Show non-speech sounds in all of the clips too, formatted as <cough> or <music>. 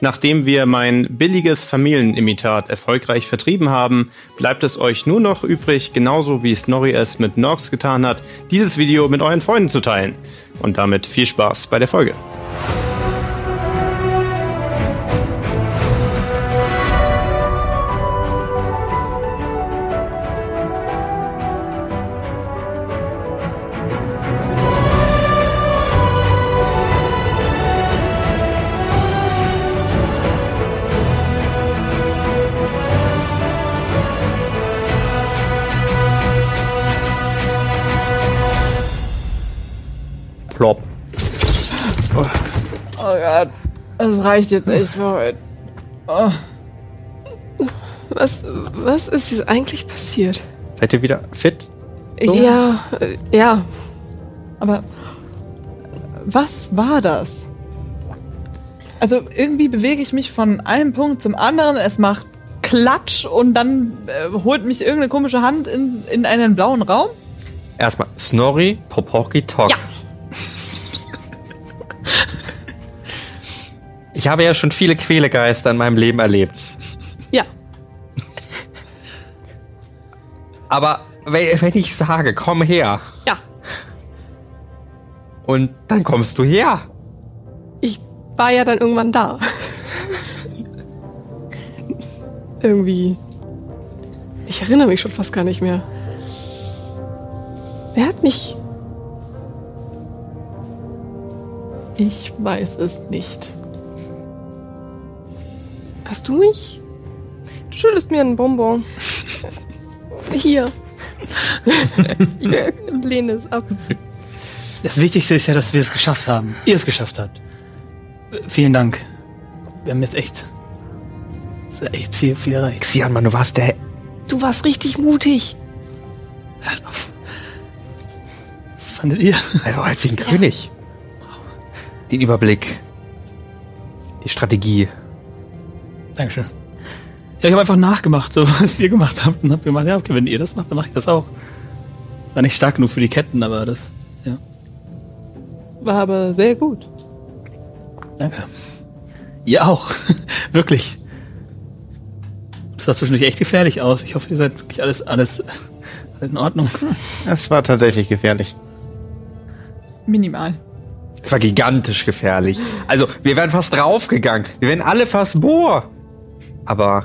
Nachdem wir mein billiges Familienimitat erfolgreich vertrieben haben, bleibt es euch nur noch übrig, genauso wie Snorri es mit Norks getan hat, dieses Video mit euren Freunden zu teilen. Und damit viel Spaß bei der Folge. Das reicht jetzt echt für heute. Oh. Was, was ist jetzt eigentlich passiert? Seid ihr wieder fit? So? Ja, ja. Aber was war das? Also irgendwie bewege ich mich von einem Punkt zum anderen, es macht Klatsch und dann äh, holt mich irgendeine komische Hand in, in einen blauen Raum. Erstmal Snorri, Poporki, Tok. Ja. Ich habe ja schon viele Quälegeister in meinem Leben erlebt. Ja. Aber wenn, wenn ich sage, komm her, Ja. und dann kommst du her. Ich war ja dann irgendwann da. Irgendwie. Ich erinnere mich schon fast gar nicht mehr. Wer hat mich. Ich weiß es nicht. Hast du mich? Du schuldest mir einen Bonbon. Hier. <laughs> ich lehne es ab. Das Wichtigste ist ja, dass wir es geschafft haben. Ihr es geschafft habt. Vielen Dank. Wir haben jetzt echt, es ist echt viel, viel erreicht. Xian, Mann, du warst der. Du warst richtig mutig. Fandet ihr? Er war halt wie ein König. Den Überblick. Die Strategie. Dankeschön. Ja, ich habe einfach nachgemacht, so <laughs> was ihr gemacht habt und hab gemacht, ja, okay, wenn ihr das macht, dann mache ich das auch. War nicht stark genug für die Ketten, aber das, ja, War aber sehr gut. danke. Ihr auch. <laughs> Wirklich. Das sah zwischendurch echt gefährlich aus. Ich hoffe, ihr seid wirklich alles, alles, alles in Ordnung. <laughs> Es war tatsächlich gefährlich. Minimal. Es war gigantisch gefährlich. Also, wir wären fast draufgegangen. Wir wären alle fast boah. Aber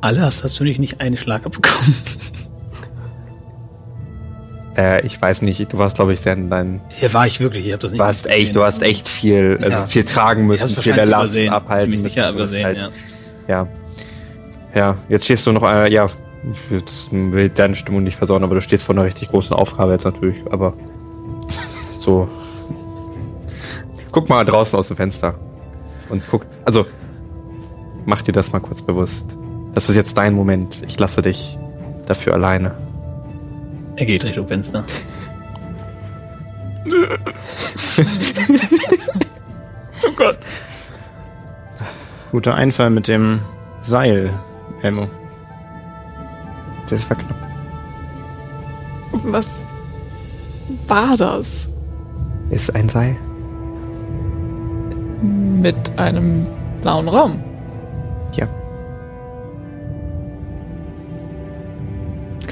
Alle hast, hast du nicht, nicht einen Schlag abbekommen. <laughs> äh, ich weiß nicht, du warst, glaube ich, sehr in deinem. Hier war ich wirklich, ich hab das Du nicht hast echt, du hast echt viel, also Ja. viel tragen Ich müssen, viel der Last übersehen. abhalten Ziemlich müssen. sicher Du übersehen, halt- ja. Ja. Ja, jetzt stehst du noch, äh, ja, jetzt will deine Stimmung nicht versauen, aber du stehst vor einer richtig großen Aufgabe jetzt natürlich, aber <laughs> so. Guck mal draußen aus dem Fenster und guck, also mach dir das mal kurz bewusst. Das ist jetzt dein Moment. Ich lasse dich dafür alleine. Er geht Richtung Fenster. <laughs> oh Gott. Guter Einfall mit dem Seil, Elmo. Das war knapp. Was war das? Ist ein Seil? Mit einem blauen Raum.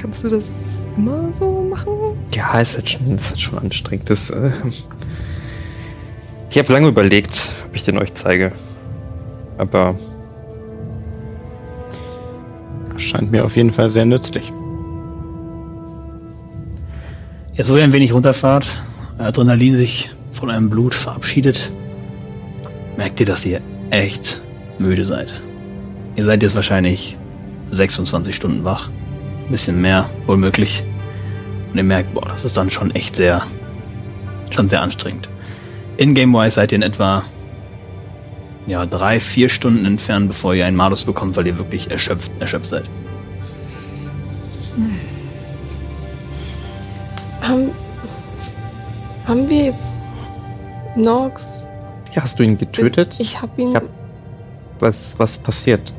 Kannst du das immer so machen? Ja, ist halt schon, ist halt schon anstrengend. Das, äh, ich habe lange überlegt, ob ich den euch zeige. Aber Scheint mir auf jeden Fall sehr nützlich. Ja, so ihr ein wenig runterfahrt, Adrenalin sich von eurem Blut verabschiedet, merkt ihr, dass ihr echt müde seid. Ihr seid jetzt wahrscheinlich 26 Stunden wach. Ein bisschen mehr, wohl möglich. Und ihr merkt, boah, das ist dann schon echt sehr, schon sehr anstrengend. In-game-wise seid ihr in etwa, ja, drei, vier Stunden entfernt, bevor ihr einen Malus bekommt, weil ihr wirklich erschöpft, erschöpft seid. Haben, haben wir jetzt Nox? Ja, hast du ihn getötet? Ich hab ihn. Ich hab- Was, was passiert?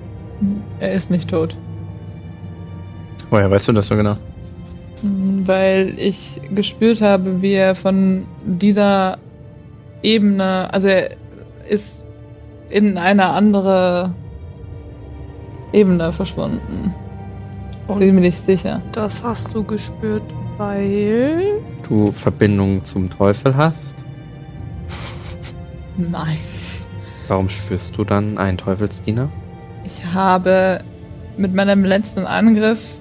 Er ist nicht tot. Woher weißt du das so genau? Weil ich gespürt habe, wie er von dieser Ebene, also er ist in eine andere Ebene verschwunden. Und- Ziemlich sicher. das hast du gespürt, weil. Du Verbindung zum Teufel hast? <laughs> Nein. Warum spürst du dann einen Teufelsdiener? Ich habe mit meinem letzten Angriff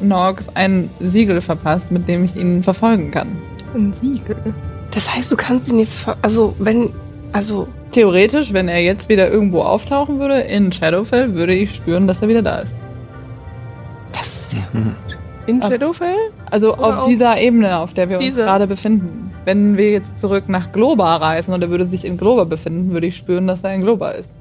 Norx ein Siegel verpasst, mit dem ich ihn verfolgen kann. Ein Siegel. Das heißt, du kannst ihn jetzt. ver- Also, wenn. Also, Theoretisch, wenn er jetzt wieder irgendwo auftauchen würde, in Shadowfell, würde ich spüren, dass er wieder da ist. das ist sehr. Mhm. In Ab- Shadowfell? Also Oder auf auf dieser Ebene, auf der wir uns diese? gerade befinden. Wenn wir jetzt zurück nach Globa reisen und er würde sich in Globa befinden, würde ich spüren, dass er in Globa ist.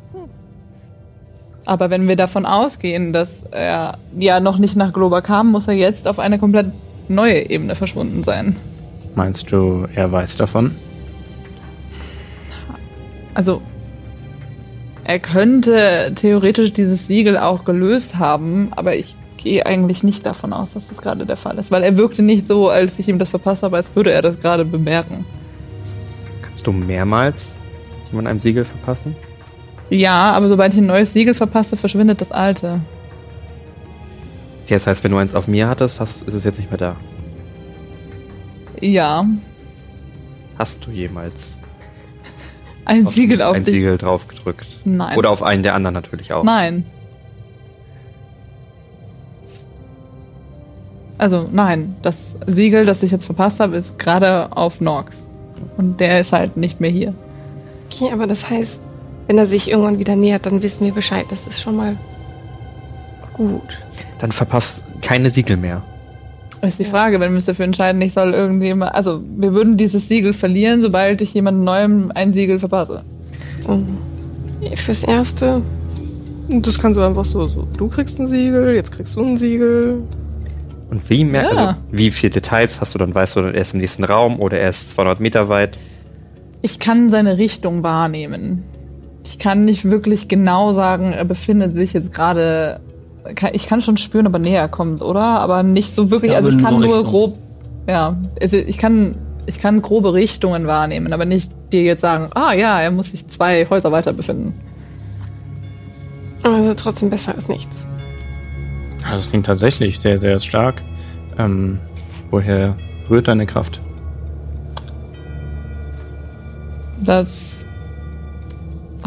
Aber wenn wir davon ausgehen, dass er ja noch nicht nach Globa kam, muss er jetzt auf eine komplett neue Ebene verschwunden sein. Meinst du, er weiß davon? Also er könnte theoretisch dieses Siegel auch gelöst haben, aber ich gehe eigentlich nicht davon aus, dass das gerade der Fall ist, weil er wirkte nicht so, als ich ihm das verpasst habe, als würde er das gerade bemerken. Kannst du mehrmals jemand einem Siegel verpassen? Ja, aber sobald ich ein neues Siegel verpasse, verschwindet das alte. Okay, das heißt, wenn du eins auf mir hattest, hast, ist es jetzt nicht mehr da. Ja, Hast du jemals ein Siegel auf ein dich. Siegel drauf gedrückt? Nein. Oder auf einen der anderen natürlich auch. Nein. Also nein, das Siegel, das ich jetzt verpasst habe, ist gerade auf Norx. Und der ist halt nicht mehr hier. Okay, aber das heißt, wenn er sich irgendwann wieder nähert, dann wissen wir Bescheid. Das ist schon mal gut. Dann verpasst keine Siegel mehr. Das ist die. Frage, wenn wir uns dafür entscheiden, ich soll irgendjemand, also wir würden dieses Siegel verlieren, sobald ich jemand Neuem ein Siegel verpasse. So. Fürs Erste. Das kannst du einfach so, so. Du kriegst ein Siegel, jetzt kriegst du ein Siegel. Und wie mehr, Ja. also wie viel Details hast du dann? Weißt du, er ist im nächsten Raum oder er ist 200 Meter weit? Ich kann seine Richtung wahrnehmen. Ich kann nicht wirklich genau sagen, er befindet sich jetzt gerade. Ich kann schon spüren, ob er näher kommt, oder? Aber nicht so wirklich. Ja, also ich kann nur grob. Ja, also ich kann, ich kann grobe Richtungen wahrnehmen, aber nicht dir jetzt sagen, ah ja, er muss sich zwei Häuser weiter befinden. Aber es ist trotzdem besser als nichts. Ah, Das klingt tatsächlich sehr, sehr stark. Ähm, woher rührt deine Kraft? Das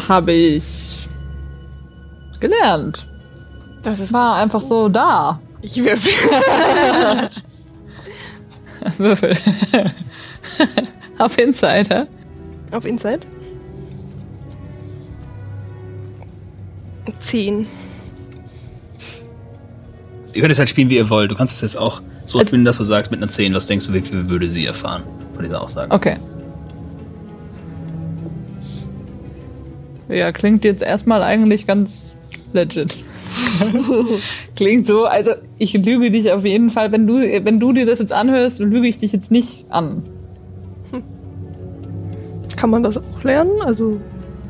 habe ich gelernt. Das ist. War einfach so da. Ich würfel. <laughs> Würfel. Auf Insider. Auf Inside? Zehn. Ihr könnt es halt spielen, wie ihr wollt. Du kannst es jetzt auch so spielen, dass du sagst, mit einer 10, was denkst du, wie viel würde sie erfahren von dieser Aussage? Okay. Ja, klingt jetzt erstmal eigentlich ganz legit. <laughs> klingt so, also ich lüge dich auf jeden Fall, wenn du, wenn du dir das jetzt anhörst, lüge ich dich jetzt nicht an. Kann man das auch lernen? Also,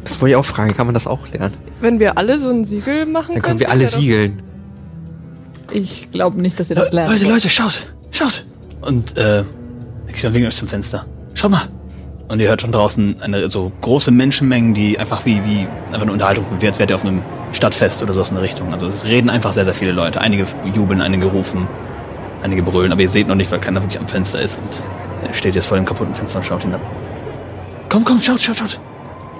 Das wollte ich auch fragen, kann man das auch lernen? wenn wir alle so ein Siegel machen Dann können wir alle siegeln. Ich glaube nicht, dass ihr das lernt. Leute, Leute, schaut! Schaut! Und, äh, Xion winkt euch zum Fenster. Schaut mal! Und ihr hört von draußen eine so große Menschenmengen, die einfach wie, wie einfach eine Unterhaltung, wie als wärt ihr auf einem Stadtfest oder so aus in der Richtung. Also es reden einfach sehr, sehr viele Leute. Einige jubeln, einige rufen, einige brüllen, aber ihr seht noch nicht, weil keiner wirklich am Fenster ist und er steht jetzt vor dem kaputten Fenster und schaut hinab. Komm, komm, schaut, schaut, schaut!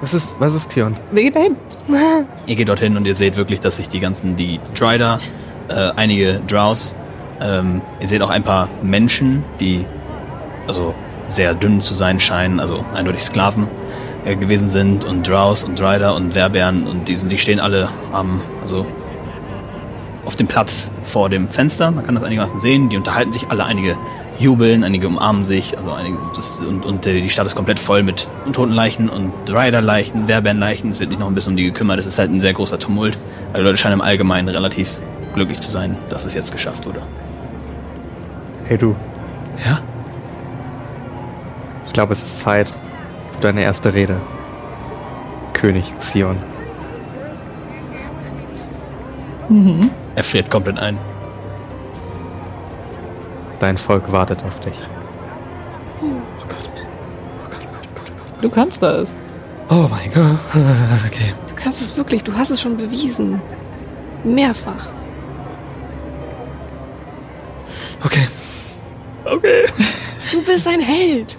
Was ist, was ist Xion? Wer geht dahin? <laughs> Ihr geht dorthin und ihr seht wirklich, dass sich die ganzen, die Dryder, äh, einige Drows, ähm, ihr seht auch ein paar Menschen, die also sehr dünn zu sein scheinen, also eindeutig Sklaven äh, gewesen sind und Drows und Dryder und Werbären und die, sind, die stehen alle am, also auf dem Platz vor dem Fenster. Man kann das einigermaßen sehen. Die unterhalten sich alle. Einige jubeln, einige umarmen sich, also einige, das, und, und äh, die Stadt ist komplett voll mit toten Leichen und Rider-Leichen, Werbären-Leichen. Es wird nicht noch ein bisschen um die gekümmert. Es ist halt ein sehr großer Tumult. Also die Leute scheinen im Allgemeinen relativ glücklich zu sein, dass es jetzt geschafft wurde. Hey du, Ja? Ich glaube, es ist Zeit für deine erste Rede. König Zion. Er friert komplett ein. Dein Volk wartet auf dich. Du kannst das. Oh mein Gott. Okay. Du kannst es wirklich, du hast es schon bewiesen. Mehrfach. Okay. Okay. <laughs> Du bist ein Held.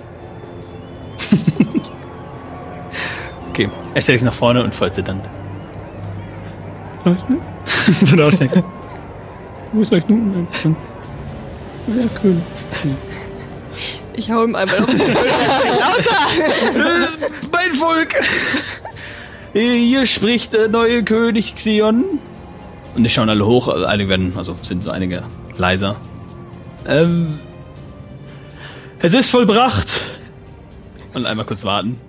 Er stellt sich nach vorne und folgt dann. <laughs> so nachdenken. Wo ist euch nun? Ja, König. Ich hau ihm einmal auf die Schulter. mein Volk! Hier spricht der neue König Xion. Und die schauen alle hoch, also einige werden, also sind so einige leiser. Ähm, es ist vollbracht. Und einmal kurz warten.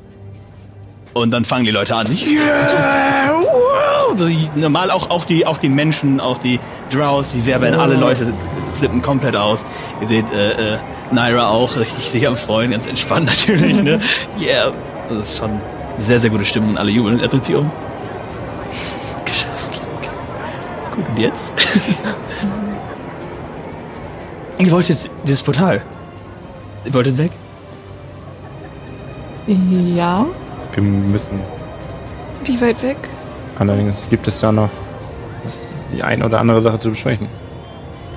Und dann fangen die Leute an. Yeah! Wow! So, normal auch, auch, die, auch die Menschen, auch die Drows, die Werber, alle Leute flippen komplett aus. Ihr seht äh, äh, Naira auch richtig sich am Freuen, ganz entspannt <laughs> natürlich. Ne? Yeah! Das ist schon sehr, sehr gute Stimmung und alle jubeln. Er dreht sich um. Geschafft. Gut, und jetzt? <laughs> Ihr wolltet dieses Portal. Ihr wolltet weg? Ja. Wir müssen. Wie weit weg? Allerdings gibt es da noch die ein oder andere Sache zu besprechen.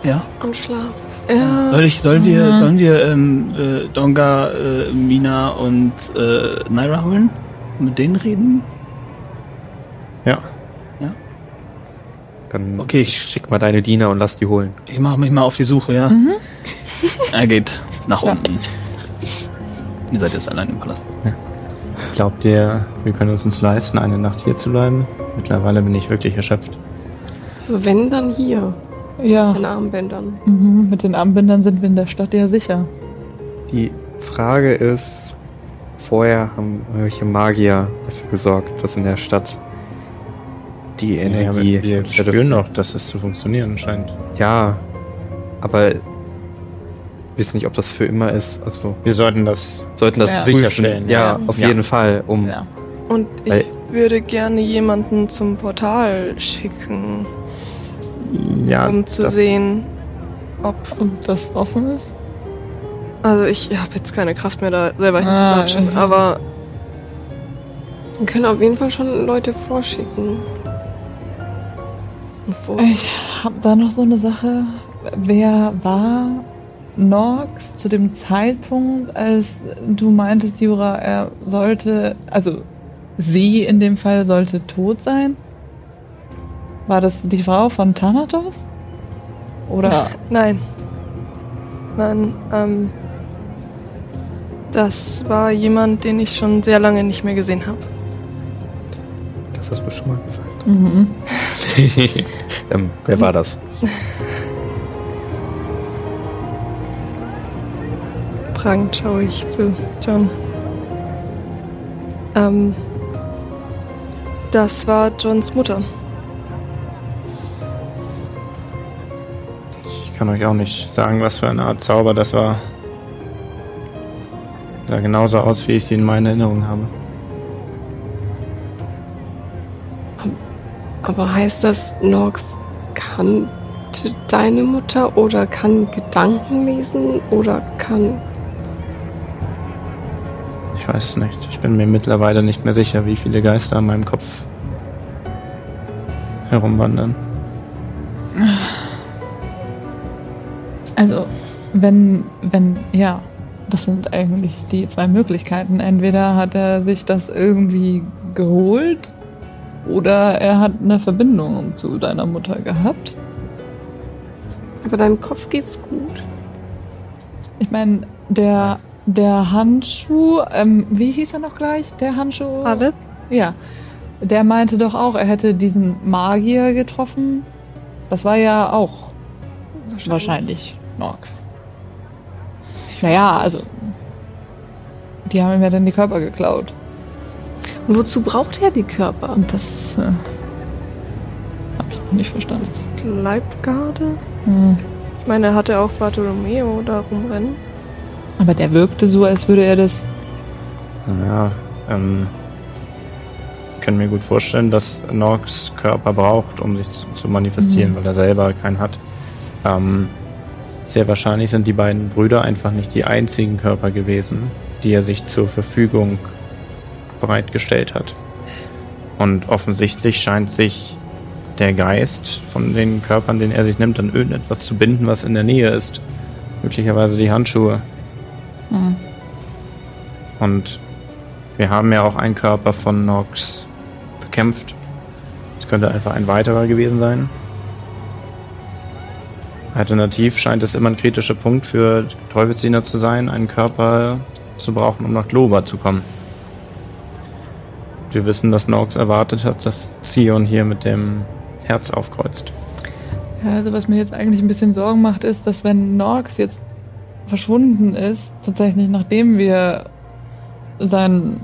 Ja. Am Schlaf. Ja. Soll ich, sollen wir, sollen wir ähm, äh, Donga, äh, Mina und äh, Naira holen? Mit denen reden? Ja. Dann Okay, ich- schick mal deine Diener und lass die holen. Ich mache mich mal auf die Suche, ja? <laughs> er geht nach unten. Ihr seid jetzt allein im Palast. Glaubt ihr, wir können es uns leisten, eine Nacht hier zu bleiben? Mittlerweile bin ich wirklich erschöpft. So wenn dann hier. Ja. Mit den Armbändern. Mhm. Mit den Armbindern sind wir in der Stadt ja sicher. Die Frage ist, vorher haben irgendwelche Magier dafür gesorgt, dass in der Stadt die Energie. Ja, wir spüren doch, dass es zu funktionieren scheint. Ja, aber wissen nicht, ob das für immer ist. Also Wir sollten das. sollten das Ja. Sicherstellen, Ja, ja. auf Ja. jeden Fall. Um Ja. Und ich Weil- würde gerne jemanden zum Portal schicken, Ja, um zu sehen, ob. Und das offen ist? Also ich habe jetzt keine Kraft mehr, da selber Ah, hinzulatschen, okay. aber Wir können auf jeden Fall schon Leute vorschicken. Vor Ich habe da noch so eine Sache. Wer war Norx zu dem Zeitpunkt, als du meintest, Jura, er sollte, also sie in dem Fall sollte tot sein? War das die Frau von Thanatos? Oder <laughs> nein. Nein, ähm. Das war jemand, den ich schon sehr lange nicht mehr gesehen habe. das hast du schon mal gesagt. mhm. <laughs> ähm, wer war das? <laughs> Fragend schaue ich zu John. Ähm. Das war Johns Mutter. ich kann euch auch nicht sagen, was für eine Art Zauber das war. Sah genauso aus, wie ich sie in meiner Erinnerung habe. Aber heißt das, Nox kannte deine Mutter oder kann Gedanken lesen oder kann. Ich weiß es nicht. Ich bin mir mittlerweile nicht mehr sicher, wie viele Geister in meinem Kopf herumwandern. Also, wenn, wenn, ja, das sind eigentlich die zwei Möglichkeiten. Entweder hat er sich das irgendwie geholt oder er hat eine Verbindung zu deiner Mutter gehabt. Aber deinem Kopf geht's gut. Ich meine, der, der Handschuh, ähm, wie hieß er noch gleich? Der Handschuh? Alle? Ja. Der meinte doch auch, er hätte diesen Magier getroffen. Das war ja auch wahrscheinlich Nox. Naja, also. Die haben ihm ja dann die Körper geklaut. Und wozu braucht er die Körper? Und das. Äh, hab ich noch nicht verstanden. Leibgarde? Hm. Ich meine, er hatte auch Bartolomeo da rumrennen. Aber der wirkte so, als würde er das. Naja, ähm, ich kann mir gut vorstellen, dass Nox Körper braucht, um sich zu, zu manifestieren, Mhm. weil er selber keinen hat. Ähm, sehr wahrscheinlich sind die beiden Brüder einfach nicht die einzigen Körper gewesen, die er sich zur Verfügung bereitgestellt hat. Und offensichtlich scheint sich der Geist von den Körpern, den er sich nimmt, an irgendetwas zu binden, was in der Nähe ist. Möglicherweise die Handschuhe. Hm. Und wir haben ja auch einen Körper von Nox bekämpft. Es könnte einfach ein weiterer gewesen sein. Alternativ scheint es immer ein kritischer Punkt für Teufelsdiener zu sein, einen Körper zu brauchen, um nach Globa zu kommen. Wir wissen, dass Nox erwartet hat, dass Zion hier mit dem Herz aufkreuzt. Ja, also was mir jetzt eigentlich ein bisschen Sorgen macht, ist, dass wenn Norx jetzt verschwunden ist, tatsächlich nachdem wir seinen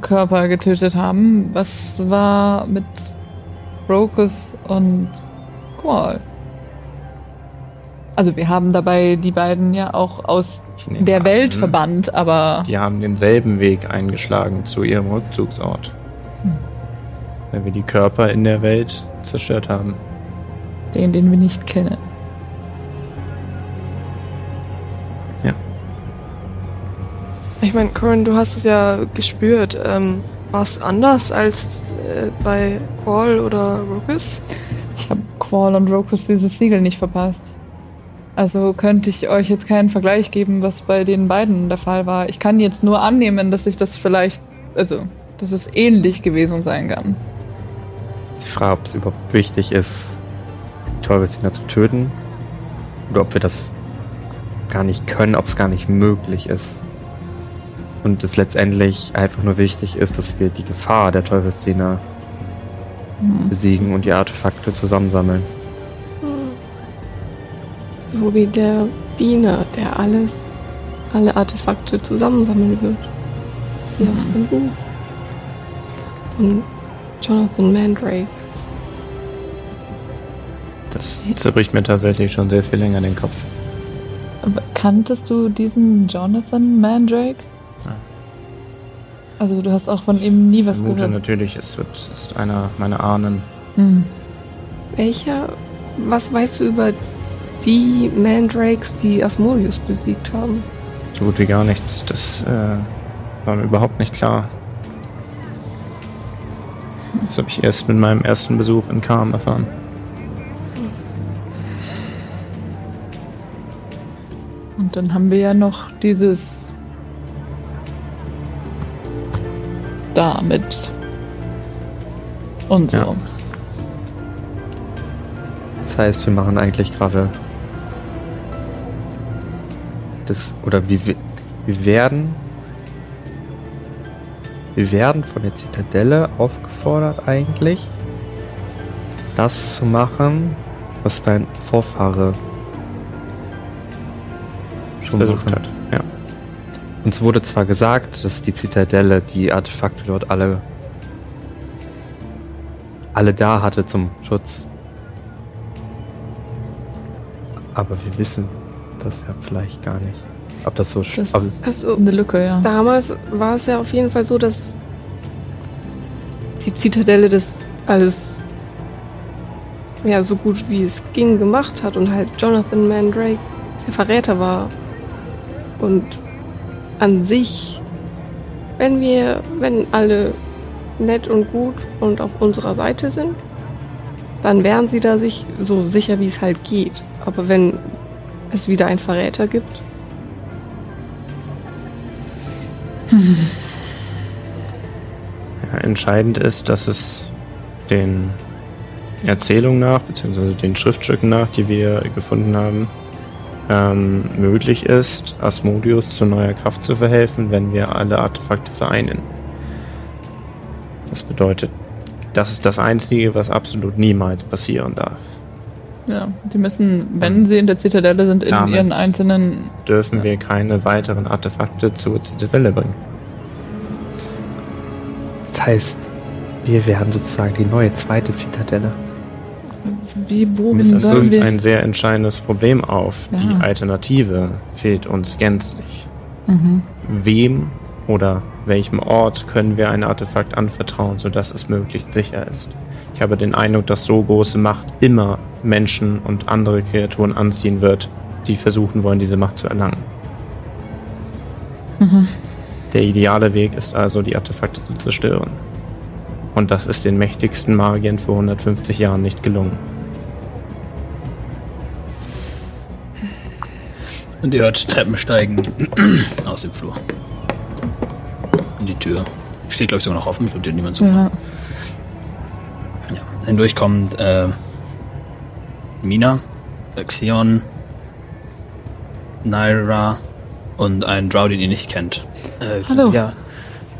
Körper getötet haben, was war mit Rokus und Qual? Also wir haben dabei die beiden ja auch aus der an, Welt verbannt, aber Die haben denselben Weg eingeschlagen zu ihrem Rückzugsort. Hm. Weil wir die Körper in der Welt zerstört haben. den, den wir nicht kennen. Ich meine, Corin, du hast es ja gespürt. Ähm, War es anders als äh, bei Qual oder Rockus? Ich habe Qual und Rokus dieses Siegel nicht verpasst. Also könnte ich euch jetzt keinen Vergleich geben, was bei den beiden der Fall war. Ich kann jetzt nur annehmen, dass ich das vielleicht, also, dass es ähnlich gewesen sein kann. Die Frage, ob es überhaupt wichtig ist, die Teufelsdiener zu töten. Oder ob wir das gar nicht können, ob es gar nicht möglich ist. Und es letztendlich einfach nur wichtig ist, dass wir die Gefahr der Teufelsdiener Hm. besiegen und die Artefakte zusammensammeln. So wie der Diener, der alles, alle Artefakte zusammensammeln wird. Wie aus dem Buch. Und Jonathan Mandrake. Das zerbricht mir tatsächlich schon sehr viel länger den Kopf. Aber kanntest du diesen Jonathan Mandrake? Also du hast auch von ihm nie was vermute gehört. natürlich, es wird, ist einer meiner Ahnen. Hm. Welcher, was weißt du über die Mandrakes, die Asmodeus besiegt haben? So gut wie gar nichts. Das äh, war mir überhaupt nicht klar. Das habe ich erst mit meinem ersten Besuch in Kam erfahren. Und dann haben wir ja noch dieses da mit und so. Ja. Das heißt, wir machen eigentlich gerade das, oder wir, wir werden, wir werden von der Zitadelle aufgefordert eigentlich, das zu machen, was dein Vorfahre schon Versucht machen. hat. Uns wurde zwar gesagt, dass die Zitadelle die Artefakte dort alle alle da hatte zum Schutz. Aber wir wissen das ja vielleicht gar nicht. Ob das so Das- ob, Also, Eine Lücke, ja. damals war es ja auf jeden Fall so, dass die Zitadelle das alles ja so gut wie es ging gemacht hat und halt Jonathan Mandrake der Verräter war. Und an sich, wenn wir, wenn alle nett und gut und auf unserer Seite sind, dann wären sie da sich so sicher, wie es halt geht. Aber wenn es wieder einen Verräter gibt, Ja, entscheidend ist, dass es den Erzählungen nach, beziehungsweise den Schriftstücken nach, die wir gefunden haben, ähm, möglich ist, Asmodeus zu neuer Kraft zu verhelfen, wenn wir alle Artefakte vereinen. Das bedeutet, das ist das Einzige, was absolut niemals passieren darf. Ja, die müssen, wenn sie in der Zitadelle sind, in Damit. ihren einzelnen. Dürfen wir keine weiteren Artefakte zur Zitadelle bringen. Das heißt, wir wären sozusagen die neue zweite Zitadelle. Wie, wohin Es sollen wirft wir. ein sehr entscheidendes Problem auf. Ja. Die Alternative fehlt uns gänzlich. Mhm. Wem oder welchem Ort können wir ein Artefakt anvertrauen, sodass es möglichst sicher ist? Ich habe den Eindruck, dass so große Macht immer Menschen und andere Kreaturen anziehen wird, die versuchen wollen, diese Macht zu erlangen. Der ideale Weg ist also, die Artefakte zu zerstören. Und das ist den mächtigsten Magiern vor 150 Jahren nicht gelungen. Und ihr hört Treppen steigen <clears throat> aus dem Flur. Und die Tür steht, glaube ich, sogar noch offen. Ich glaube, die hat niemand zu. Ja. Ja. Hindurch kommt äh, Mina, äh, Xion, Naira und ein Drow, den ihr nicht kennt. Äh, Hallo. Ja,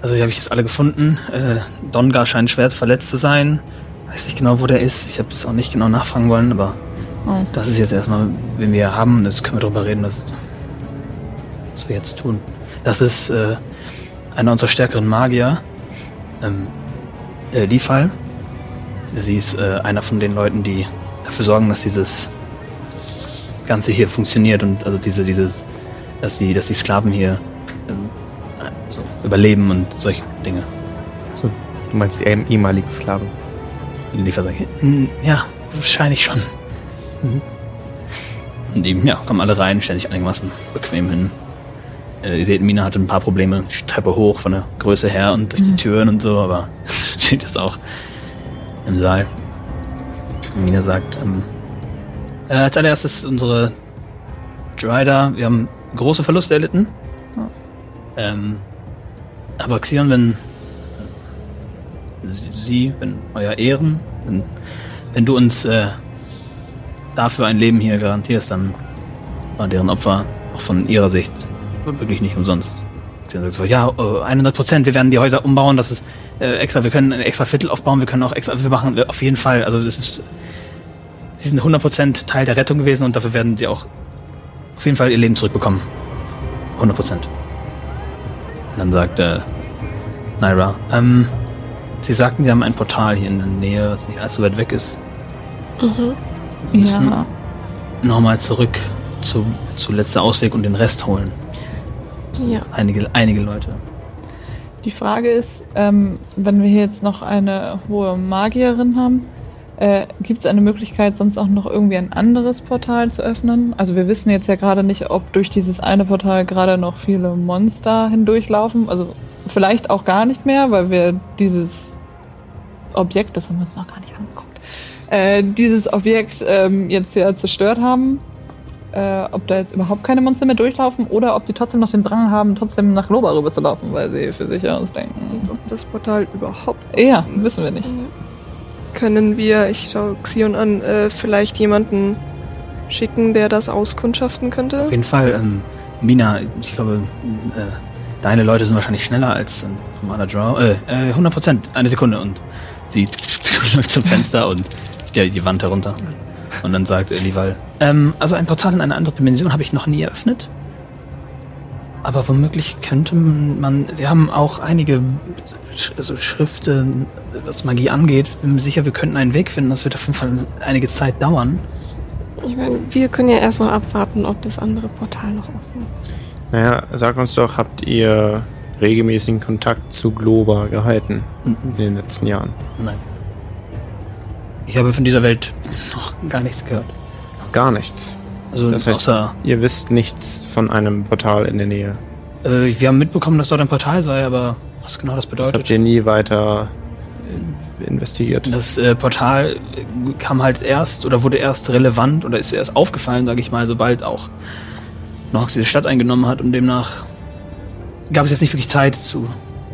also hier habe ich jetzt alle gefunden. Äh, Dongar scheint schwer verletzt zu sein. Weiß nicht genau, wo der ist. Ich habe das auch nicht genau nachfragen wollen, aber Das ist jetzt erstmal, wen wir haben. Das können wir darüber reden, was, was wir jetzt tun. Das ist äh, einer unserer stärkeren Magier, ähm, äh, Lifal. Sie ist äh, einer von den Leuten, die dafür sorgen, dass dieses Ganze hier funktioniert und also diese, dieses, dass die, dass die Sklaven hier ähm, so überleben und solche Dinge. So, du meinst die ehem- ehemaligen Sklaven. Liefer sagt, "Hm, ja, wahrscheinlich schon. Mhm. Und die ja, kommen alle rein, stellen sich einigermaßen bequem hin. Äh, ihr seht, Mina hatte ein paar Probleme, die Treppe hoch von der Größe her und durch die Türen und so, aber <laughs> steht jetzt auch im Saal. Mina sagt, ähm, äh, als allererstes unsere Dryder, wir haben große Verluste erlitten. Ähm, aber Xion, wenn Sie- Sie, wenn euer Ehren, wenn, wenn du uns äh, dafür ein Leben hier garantierst, dann waren deren Opfer auch von ihrer Sicht wirklich nicht umsonst. So, ja, äh, 100 Prozent, wir werden die Häuser umbauen, das ist äh, extra, wir können ein extra Viertel aufbauen, wir können auch extra, wir machen auf jeden Fall, also das ist, sie sind 100 Prozent Teil der Rettung gewesen und dafür werden sie auch auf jeden Fall ihr Leben zurückbekommen. 100 Prozent. Und dann sagt äh, Naira, ähm, Sie sagten, wir haben ein Portal hier in der Nähe, was nicht allzu weit weg ist. Wir müssen Ja. nochmal zurück zu, zu letzter Ausweg und den Rest holen. Ja. Einige, einige Leute. Die Frage ist, ähm, wenn wir hier jetzt noch eine hohe Magierin haben, äh, gibt es eine Möglichkeit, sonst auch noch irgendwie ein anderes Portal zu öffnen? Also wir wissen jetzt ja gerade nicht, ob durch dieses eine Portal gerade noch viele Monster hindurchlaufen. Also vielleicht auch gar nicht mehr, weil wir dieses Objekt, das haben wir uns noch gar nicht angeguckt, äh, dieses Objekt ähm, jetzt ja zerstört haben. Äh, ob da jetzt überhaupt keine Monster mehr durchlaufen oder ob die trotzdem noch den Drang haben, trotzdem nach Loba rüber zu laufen, weil sie für sich ausdenken. Ob das Portal überhaupt. Ja, wissen wir nicht. Können wir, ich schaue Xion an, äh, vielleicht jemanden schicken, der das auskundschaften könnte? Auf jeden Fall, ähm, Mina, ich glaube, äh, deine Leute sind wahrscheinlich schneller als ein normaler Draw. Äh, äh, 100 Prozent, eine Sekunde und sie <laughs> zum Fenster und ja, die Wand herunter. Und dann sagt äh, Lival, ähm, also ein Portal in eine andere Dimension habe ich noch nie eröffnet. Aber womöglich könnte man, wir haben auch einige also Schriften, was Magie angeht. Bin mir sicher, wir könnten einen Weg finden. Das wird auf jeden Fall einige Zeit dauern. Ich meine, wir können ja erstmal abwarten, ob das andere Portal noch offen ist. Naja, sag uns doch, habt ihr regelmäßigen Kontakt zu Globa gehalten in den letzten Jahren? Nein. Ich habe von dieser Welt noch gar nichts gehört. Noch gar nichts. Also Das heißt, außer, ihr wisst nichts von einem Portal in der Nähe. äh, wir haben mitbekommen, dass dort ein Portal sei, aber was genau das Das habt bedeutet. ihr nie weiter investigiert. Das äh, Portal äh, kam halt erst oder wurde erst relevant oder ist erst aufgefallen, sage ich mal, sobald auch Nox diese Stadt eingenommen hat und demnach gab es jetzt nicht wirklich Zeit zu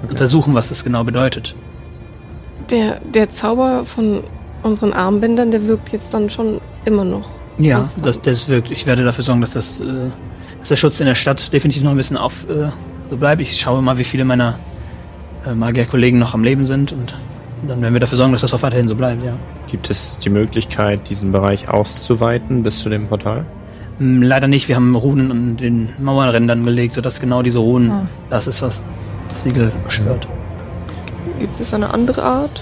untersuchen, was das genau bedeutet. Der, der Zauber von unseren Armbändern, der wirkt jetzt dann schon immer noch. Ja, Konstant. das, das wirkt. Ich werde dafür sorgen, dass das, äh, dass der Schutz in der Stadt definitiv noch ein bisschen auf äh, so bleibt. Ich schaue mal, wie viele meiner äh, Magierkollegen noch am Leben sind und dann werden wir dafür sorgen, dass das auch weiterhin so bleibt, ja. Gibt es die Möglichkeit, diesen Bereich auszuweiten bis zu dem Portal? Hm, Leider nicht, wir haben Runen an den Mauerrändern gelegt, sodass genau diese Runen, Ah. das ist, was das Siegel beschwört. Gibt es eine andere Art,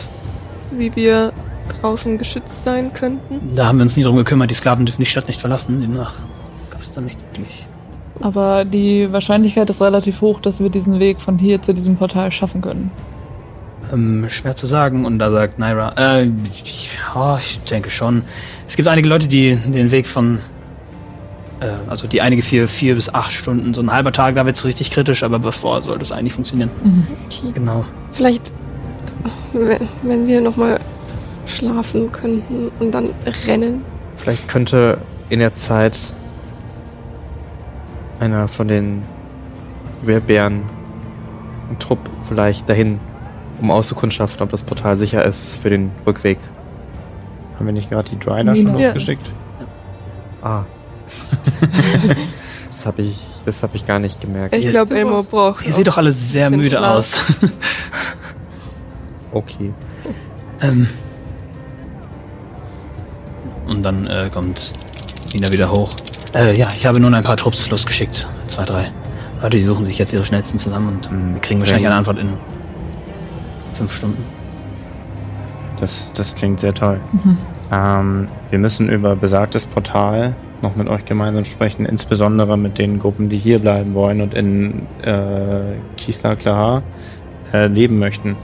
wie wir draußen geschützt sein könnten? Da haben wir uns nie drum gekümmert, die Sklaven dürfen die Stadt nicht verlassen, demnach gab es da nicht wirklich. Aber die Wahrscheinlichkeit ist relativ hoch, dass wir diesen Weg von hier zu diesem Portal schaffen können. Ähm, schwer zu sagen. Und da sagt Naira, äh, ja, ich denke schon. Es gibt einige Leute, die den Weg von, äh, also die einige vier, vier bis acht Stunden, so ein halber Tag, da wird es richtig kritisch, aber bevor sollte es eigentlich funktionieren. Okay. Genau. Vielleicht, wenn, wenn wir nochmal schlafen könnten und dann rennen. Vielleicht könnte in der Zeit einer von den Wehrbären ein Trupp vielleicht dahin, um auszukundschaften, ob das Portal sicher ist für den Rückweg. Haben wir nicht gerade die Dryder schon Ja. losgeschickt? Ah. <laughs> das habe ich, das hab ich gar nicht gemerkt. Ich glaube, Elmo braucht. Ihr seht doch alle sehr müde Schlaf. aus. <laughs> Okay. ähm. Und dann äh, kommt Nina wieder hoch. Äh, ja, ich habe nun ein paar Trupps losgeschickt. Zwei, drei. Leute, die suchen sich jetzt ihre schnellsten zusammen und Hm, wir kriegen wahrscheinlich eine Antwort in fünf Stunden. Das, das klingt sehr toll. Ähm, wir müssen über besagtes Portal noch mit euch gemeinsam sprechen, insbesondere mit den Gruppen, die hier bleiben wollen und in äh, Kisla Klaha äh, leben möchten.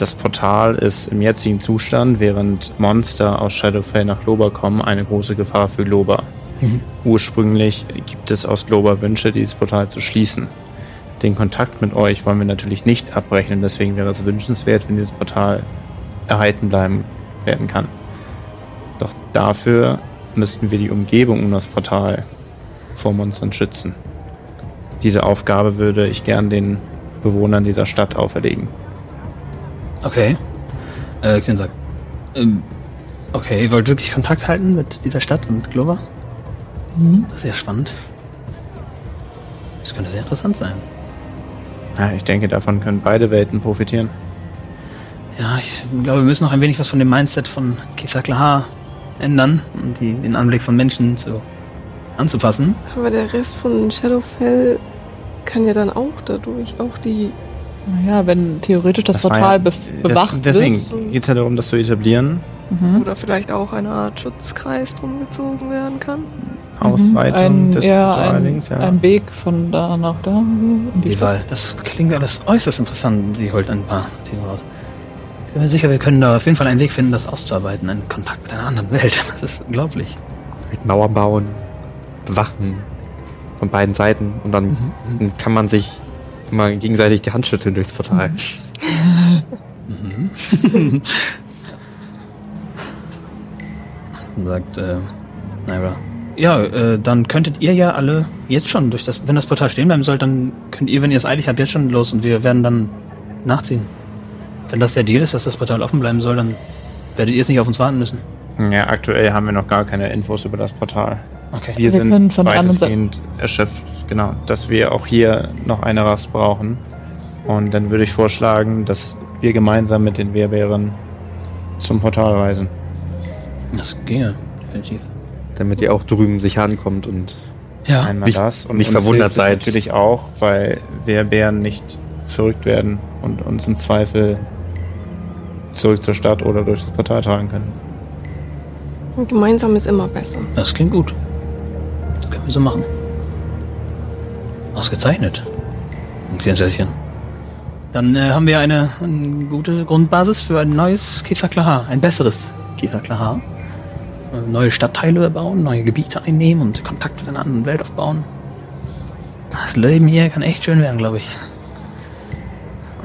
Das Portal ist im jetzigen Zustand, während Monster aus Shadowfell nach Loba kommen, eine große Gefahr für Loba. Mhm. Ursprünglich gibt es aus Loba Wünsche, dieses Portal zu schließen. Den Kontakt mit euch wollen wir natürlich nicht abbrechen, deswegen wäre es wünschenswert, wenn dieses Portal erhalten bleiben werden kann. Doch dafür müssten wir die Umgebung um das Portal vor Monstern schützen. Diese Aufgabe würde ich gern den Bewohnern dieser Stadt auferlegen. Okay. Äh, Xin sagt, ähm, okay, ihr wollt wirklich Kontakt halten mit dieser Stadt und Glover? Sehr spannend. Das könnte sehr interessant sein. Ja, ich denke, davon können beide Welten profitieren. Ja, ich glaube, wir müssen noch ein wenig was von dem Mindset von Kisaklaha ändern, um die, den Anblick von Menschen zu, anzupassen. Aber der Rest von Shadowfell kann ja dann auch dadurch, auch die. Naja, wenn theoretisch das, war Portal ja- bewacht Des- Deswegen wird. geht es ja darum, das zu etablieren. Mhm. Oder vielleicht auch eine Art Schutzkreis drum gezogen werden kann. Ausweitung ein, des ja, Portalings, ein, ja. ein Weg von da nach da. Die Die. Wahl. Das klingt alles äußerst interessant. Sie holt ein paar Notizen raus. Ich bin mir sicher, wir können da auf jeden Fall einen Weg finden, das auszuarbeiten. Einen Kontakt mit einer anderen Welt. <laughs> Das ist unglaublich. Mit Mauern bauen, bewachen von beiden Seiten und dann, dann kann man sich immer gegenseitig die Hand schütteln durchs Portal. <laughs> Und sagt, äh, Naira. Ja, äh, dann könntet ihr ja alle jetzt schon durch das, wenn das Portal stehen bleiben soll, dann könnt ihr, wenn ihr es eilig habt, jetzt schon los und wir werden dann nachziehen. Wenn das der Deal ist, dass das Portal offen bleiben soll, dann werdet ihr jetzt nicht auf uns warten müssen. Ja, aktuell haben wir noch gar keine Infos über das Portal. Okay. Wir, Wir sind können von weitestgehend erschöpft, genau, dass wir auch hier noch eine Rast brauchen. Und dann würde ich vorschlagen, dass wir gemeinsam mit den Wehrbären zum Portal reisen. Das ginge, definitiv. Damit ihr auch drüben sicher ankommt und Ja. Einmal nicht- das und nicht verwundert seid. Natürlich auch, weil Wehrbären nicht verrückt werden und uns im Zweifel zurück zur Stadt oder durch das Portal tragen können. Und gemeinsam ist immer besser. Das klingt gut. Können wir so machen. Ausgezeichnet. Gänsefüßchen. Dann äh, haben wir eine, eine gute Grundbasis für ein neues Kifaklaha. Ein besseres Kifaklaha. Äh, Neue Stadtteile bauen, neue Gebiete einnehmen und Kontakt mit einer anderen Welt aufbauen. Das Leben hier kann echt schön werden, glaube ich.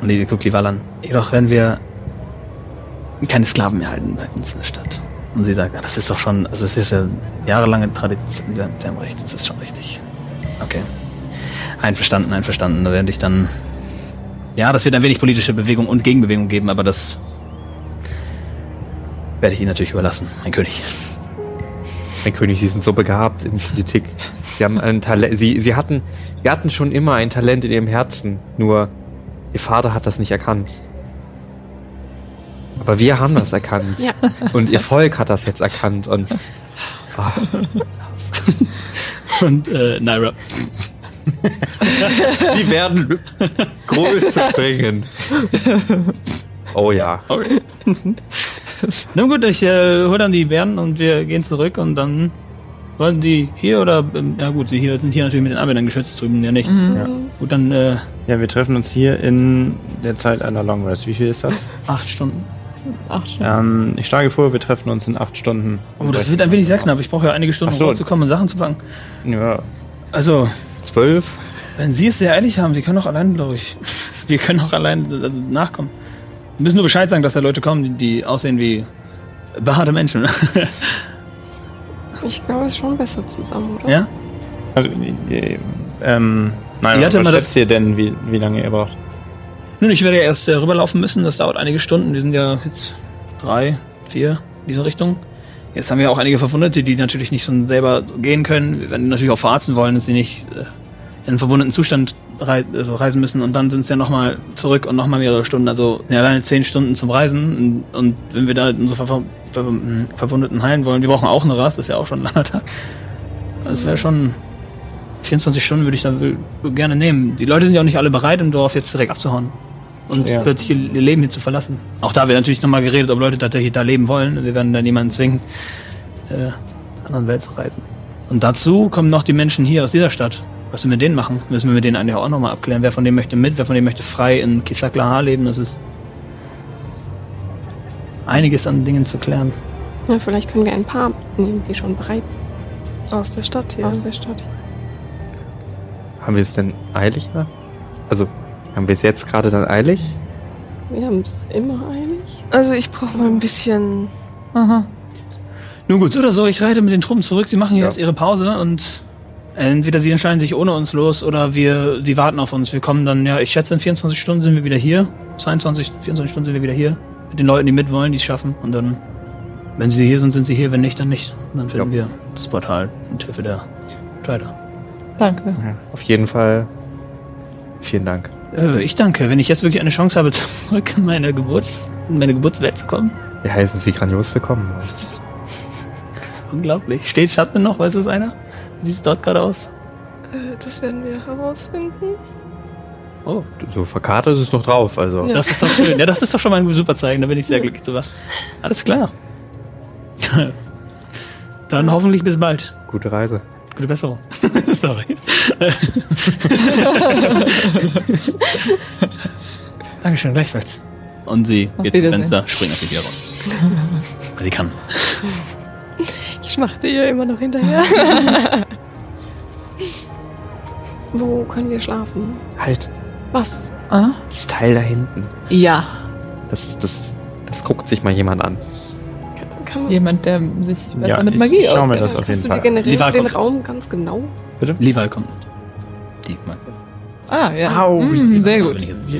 Und die guckt. Jedoch werden wir keine Sklaven mehr halten bei uns in der Stadt. Und sie sagt, das ist doch schon, also es ist ja jahrelange Tradition, Sie haben recht, das ist schon richtig. Okay. Einverstanden, einverstanden. Da werde ich dann, ja, das wird ein wenig politische Bewegung und Gegenbewegung geben, aber das werde ich Ihnen natürlich überlassen, mein König. Mein König, Sie sind so begabt in Politik. Sie haben ein Talent. Sie, sie hatten, sie hatten schon immer ein Talent in ihrem Herzen. Nur Ihr Vater hat das nicht erkannt. Aber wir haben das erkannt. Ja. Und ihr Volk hat das jetzt erkannt. Und ah, Und äh, Naira. Die werden Größe bringen. oh ja. Okay. Na gut, ich äh, hol dann die Bären und wir gehen zurück und dann wollen die hier oder ähm, ja gut, sie hier sind hier natürlich mit den Arbeitern geschützt, drüben ja nicht. Ja. Gut, dann äh, ja, wir treffen uns hier in der Zeit einer Long Rest. Wie viel ist das? acht Stunden. Ach, schön. ähm, ich schlage vor, wir treffen uns in acht Stunden. Oh, das wird ein wenig sehr knapp. Ich brauche ja einige Stunden, Ach so. um rauszukommen und Sachen zu fangen. Ja, Also, Zwölf? wenn Sie es sehr eilig haben, Sie können auch allein, glaube ich. <laughs> Wir können auch allein äh, nachkommen. Wir müssen nur Bescheid sagen, dass da Leute kommen, die, die aussehen wie behaarte Menschen. Ich glaube, es ist schon besser zusammen, oder? ja? also, äh, ähm, nein, was das- schätzt ihr denn, wie, wie lange ihr braucht? Nun, ich werde ja erst äh, rüberlaufen müssen. Das dauert einige Stunden. Wir sind ja jetzt drei, vier in dieser Richtung. Jetzt haben wir auch einige Verwundete, die natürlich nicht so selber gehen können. Wir werden natürlich auch verarzten wollen, dass sie nicht äh, in einen verwundeten Zustand rei also reisen müssen. Und dann sind es ja nochmal zurück und nochmal mehrere Stunden. Also ja, alleine zehn Stunden zum Reisen. Und, und wenn wir da unsere Ver Ver Ver Verwundeten heilen wollen, die brauchen auch eine Rast. Das ist ja auch schon ein langer Tag. Das wäre schon 24 Stunden würde ich da gerne nehmen. Die Leute sind ja auch nicht alle bereit, im Dorf jetzt direkt abzuhauen. Und Ja. plötzlich ihr Leben hier zu verlassen. Auch da wird natürlich nochmal geredet, ob Leute tatsächlich da leben wollen. Wir werden da niemanden zwingen, äh, zur anderen Welt zu reisen. Und dazu kommen noch die Menschen hier aus dieser Stadt. Was wir mit denen machen, müssen wir mit denen eigentlich auch nochmal abklären. Wer von denen möchte mit, wer von denen möchte frei in Kizaklaha leben. Das ist einiges an Dingen zu klären. Ja, vielleicht können wir ein paar nehmen, die schon bereit Aus der Stadt sind hier. aus der Stadt. Haben wir es denn eilig? Ne? Also, haben wir es jetzt gerade dann eilig? Wir haben es immer eilig. Also ich brauche mal ein bisschen. Aha. Nun gut, so oder so, ich reite mit den Truppen zurück. Sie machen hier Ja. jetzt ihre Pause und entweder sie entscheiden sich ohne uns los oder wir, sie warten auf uns. Wir kommen dann, ja, ich schätze in 24 Stunden sind wir wieder hier. 22, 24 Stunden sind wir wieder hier. Mit den Leuten, die mitwollen, die es schaffen. Und dann, wenn sie hier sind, sind sie hier. Wenn nicht, dann nicht. Und dann finden wir das Portal mit Hilfe der Strider. Danke. Auf jeden Fall. Vielen Dank. Äh, ich danke. Wenn ich jetzt wirklich eine Chance habe, <laughs> zurück in meine Geburts, in meine Geburtswelt zu kommen. Wir heißen Sie grandios willkommen. <laughs> Unglaublich. Steht Schatten noch? Weiß es einer? Wie sieht es dort gerade aus? Äh, das werden wir herausfinden. Oh, So verkarte ist es noch drauf, also. Ja. Das ist doch schön. Ja, das ist doch schon mal ein super Zeichen. Da bin ich sehr glücklich drüber. Alles klar. <laughs> Dann hoffentlich bis bald. Gute Reise. Gute Besserung. Sorry. Dankeschön, gleichfalls. Und sie Auf geht zum. Fenster, springt auf die Tür raus. <laughs> Weil sie kann. Ich schmachte ihr immer noch hinterher. <laughs> Wo können wir schlafen? Halt, Was? Ah? dieses Teil da hinten. Ja. Das, das, das guckt sich mal jemand an. Kann, kann man Jemand, der sich besser Ja, mit ich Magie schau mir auskennt. das auf jeden kannst du dir Fall. generell den. Raum ganz genau? Lival kommt mit. Die mag. Ah, ja. Au, Mm, sehr gut.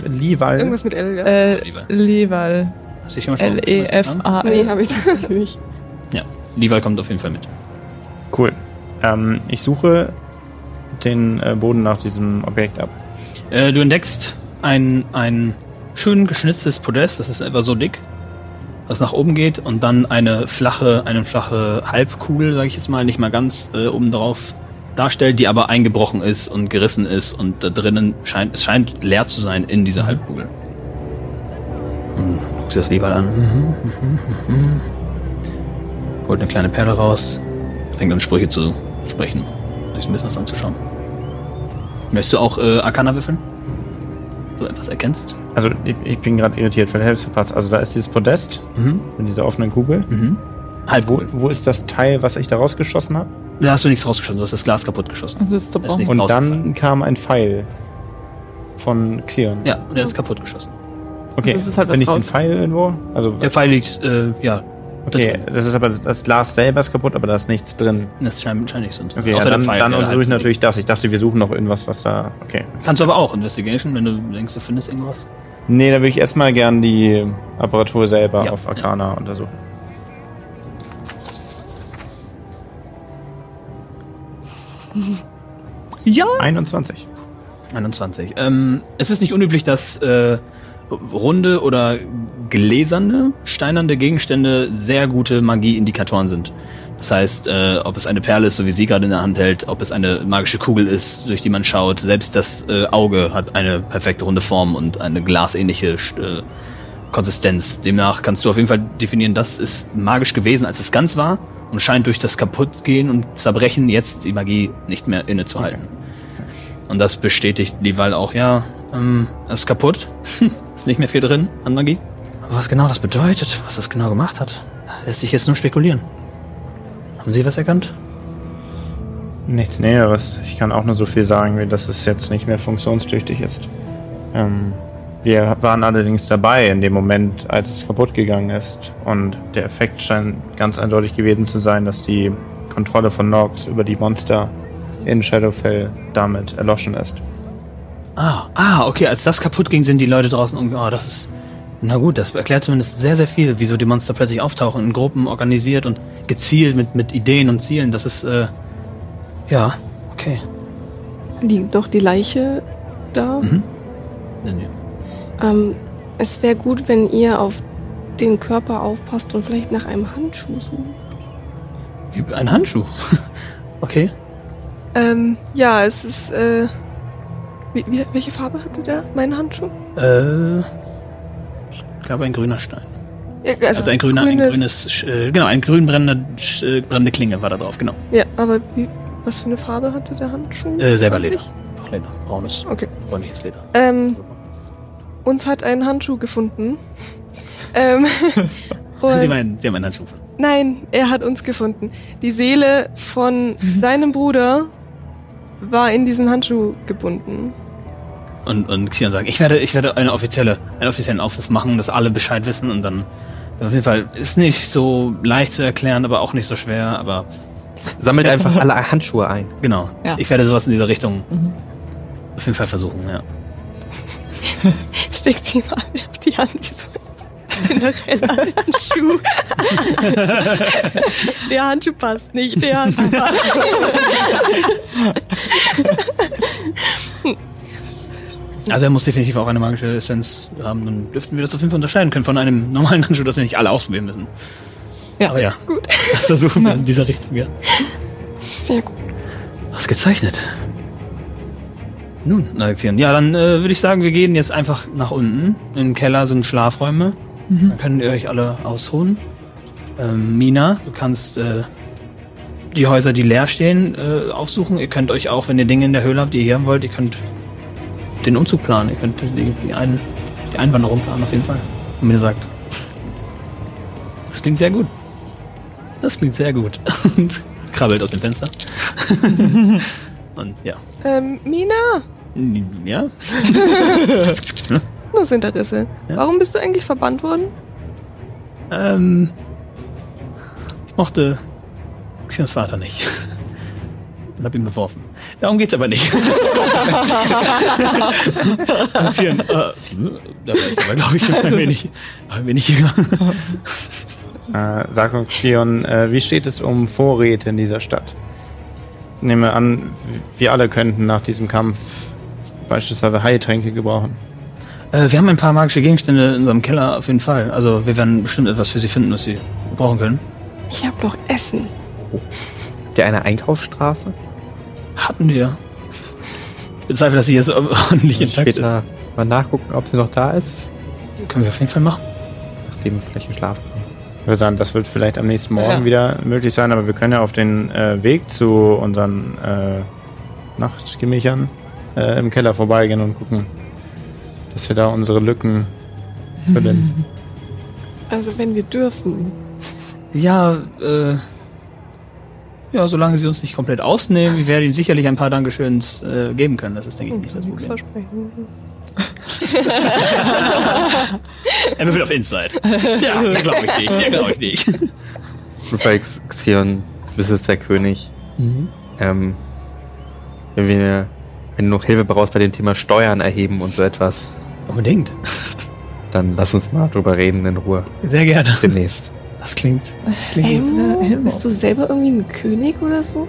Lival. Irgendwas mit L, ja. Äh, Leval. Leval. Hast du dich schon mal schon E? L-E-F-A-L. Nee, habe ich das nicht. Ja, Leval kommt auf jeden Fall mit. Cool. Ähm, ich suche den äh, Boden nach diesem Objekt ab. Äh, du entdeckst ein, ein schön geschnitztes Podest, das ist etwa so dick, was nach oben geht und dann eine flache, eine flache Halbkugel, sage ich jetzt mal, nicht mal ganz äh, oben drauf darstellt, die aber eingebrochen ist und gerissen ist und da drinnen scheint, es scheint leer zu sein in dieser Halbkugel. Hm, guckst dir das Leber an. Mhm, mhm, mhm. Holt eine kleine Perle raus, fängt an Sprüche zu sprechen, sich ein bisschen was anzuschauen. Möchtest du auch äh, Arcana würfeln? Du etwas erkennst? Also ich, ich bin gerade irritiert, weil Helps verpasst. Also da ist dieses Podest Mhm. mit dieser offenen Kugel. Mhm. Halb Wo, wo ist das Teil, was ich da rausgeschossen habe? Da hast du nichts rausgeschossen, du hast das Glas kaputt geschossen. Das ist Da ist zerbrochen. nichts Und dann kam ein Pfeil von Xion. Ja, und der ist kaputt geschossen. Okay, Das ist halt was finde ich den Pfeil irgendwo? Also, Der Pfeil liegt, äh, ja, okay, das ist aber das Glas selber ist kaputt, aber da ist nichts drin. das scheint wahrscheinlich so. Okay, ja, dann, Pfeil, dann untersuche ich halt natürlich das. Ich dachte, wir suchen noch irgendwas, was da. Okay. Kannst du aber auch Investigation, wenn du denkst, du findest irgendwas. Nee, da würde ich erstmal gern die Apparatur selber Ja, auf Arcana untersuchen. Ja. 21. 21. Ähm, es ist nicht unüblich, dass äh, runde oder gläserne, steinernde Gegenstände sehr gute Magie-Indikatoren sind. Das heißt, äh, ob es eine Perle ist, so wie sie gerade in der Hand hält, ob es eine magische Kugel ist, durch die man schaut, selbst das äh, Auge hat eine perfekte runde Form und eine glasähnliche äh, Konsistenz. Demnach kannst du auf jeden Fall definieren, das ist magisch gewesen, als es ganz war und scheint durch das Kaputtgehen und Zerbrechen jetzt die Magie nicht mehr innezuhalten. Und das bestätigt Lival auch, ja, ähm, es ist kaputt, <laughs> ist nicht mehr viel drin an Magie. Aber was genau das bedeutet, was das genau gemacht hat, lässt sich jetzt nur spekulieren. Haben Sie was erkannt? Nichts Näheres. Ich kann auch nur so viel sagen, wie dass es jetzt nicht mehr funktionstüchtig ist. Ähm, wir waren allerdings dabei in dem Moment, als es kaputt gegangen ist. Und der Effekt scheint ganz eindeutig gewesen zu sein, dass die Kontrolle von Nox über die Monster in Shadowfell damit erloschen ist. Ah, ah, okay, als das kaputt ging, sind die Leute draußen und, oh, das ist, na gut, das erklärt zumindest sehr, sehr viel, wieso die Monster plötzlich auftauchen, in Gruppen organisiert und gezielt mit, mit Ideen und Zielen. Das ist, äh, ja, okay. Liegt noch die Leiche da? Mhm. Nee, nee. Ähm, es wäre gut, wenn ihr auf den Körper aufpasst und vielleicht nach einem Handschuh sucht. Wie ein Handschuh. <laughs> okay. Ähm, ja, es ist, äh, wie, wie, welche Farbe hatte der, mein Handschuh? Äh, ich glaube ein grüner Stein. Ja, Also, ein grüner, ein grünes, äh, genau, ein grün brennende, äh, brennende Klinge war da drauf, genau. Ja, aber wie, was für eine Farbe hatte der Handschuh? Äh, selber Leder. Leder. Braunes, Okay. bräunliches Leder. Ähm, uns hat ein Handschuh gefunden. ähm, <laughs> Sie meinen, Sie haben einen Handschuh. Nein, er hat uns gefunden. Die Seele von seinem Bruder war in diesen Handschuh gebunden. Und, und Xion sagt, ich werde, ich werde eine offizielle, einen offiziellen Aufruf machen, dass alle Bescheid wissen und dann, auf jeden Fall, ist nicht so leicht zu erklären, aber auch nicht so schwer, aber Sammelt einfach alle Handschuhe ein. genau. Ja. Ich werde sowas in dieser Richtung auf jeden Fall versuchen, ja. <laughs> Steckt sie mal auf die Hand so genereller Handschuh. <laughs> der Handschuh passt nicht, der Handschuh passt. Also er muss definitiv auch eine magische Essenz haben, dann dürften wir das auf jeden Fall unterscheiden können von einem normalen Handschuh, das wir nicht alle ausprobieren müssen. Ja. Aber ja, gut. <laughs> Versuchen wir in dieser Richtung, ja. Sehr gut. Ausgezeichnet. Nun, Alexian, ja, dann äh, würde ich sagen, wir gehen jetzt einfach nach unten. Im Keller sind Schlafräume. Dann könnt ihr euch alle ausruhen. Ähm, Mina, du kannst äh, die Häuser, die leer stehen, äh, aufsuchen. Ihr könnt euch auch, wenn ihr Dinge in der Höhle habt, die ihr hier haben wollt, ihr könnt den Umzug planen. Ihr könnt die, die, Ein die Einwanderung planen, auf jeden Fall. Und mir sagt, das klingt sehr gut. Das klingt sehr gut. <laughs> Und krabbelt aus dem Fenster. <laughs> Und ja. Ähm, Mina, Ja? nur <laughs> Interesse. Ja. Warum bist du eigentlich verbannt worden? Ähm. Ich mochte Xions Vater nicht. <laughs> Und hab ihn beworfen. Darum geht's aber nicht. <laughs> Xion, äh, da war ich aber, glaube ich, ein wenig, ein wenig jünger. Äh, sag uns, Xion, äh, wie steht es um Vorräte in dieser Stadt? Ich nehme an, wir alle könnten nach diesem Kampf beispielsweise Heiltränke gebrauchen. Äh, wir haben ein paar magische Gegenstände in unserem Keller, auf jeden Fall. Also, wir werden bestimmt etwas für sie finden, was sie brauchen können. Ich habe noch Essen. Habt ihr eine Einkaufsstraße? Hatten wir. Ich bezweifle, dass sie jetzt ordentlich intakt ist. Später mal nachgucken, ob sie noch da ist, Können wir auf jeden Fall machen. nachdem wir vielleicht geschlafen haben. Ich würde sagen, das wird vielleicht am nächsten Morgen Ja. wieder möglich sein, aber wir können ja auf den äh, Weg zu unseren äh, Nachtgemächern äh, im Keller vorbeigehen und gucken, dass wir da unsere Lücken füllen. <laughs> Also wenn wir dürfen. Ja, äh. Ja, solange sie uns nicht komplett ausnehmen, wir werden ihnen sicherlich ein paar Dankeschöns äh, geben können. Das ist, denke ich, nicht das Nichts Problem. versprechen. <laughs> Er würfelt auf Inside. Ja, <laughs> glaube ich nicht. Ja, glaube ich nicht. Du fragst Xion, du bist jetzt der König. Ähm, wenn wir, wenn du noch Hilfe brauchst bei dem Thema Steuern erheben und so etwas, Unbedingt. dann lass uns mal drüber reden in Ruhe. Sehr gerne. Demnächst. Das klingt. Das klingt Elmo, Elmo. bist du selber irgendwie ein König oder so?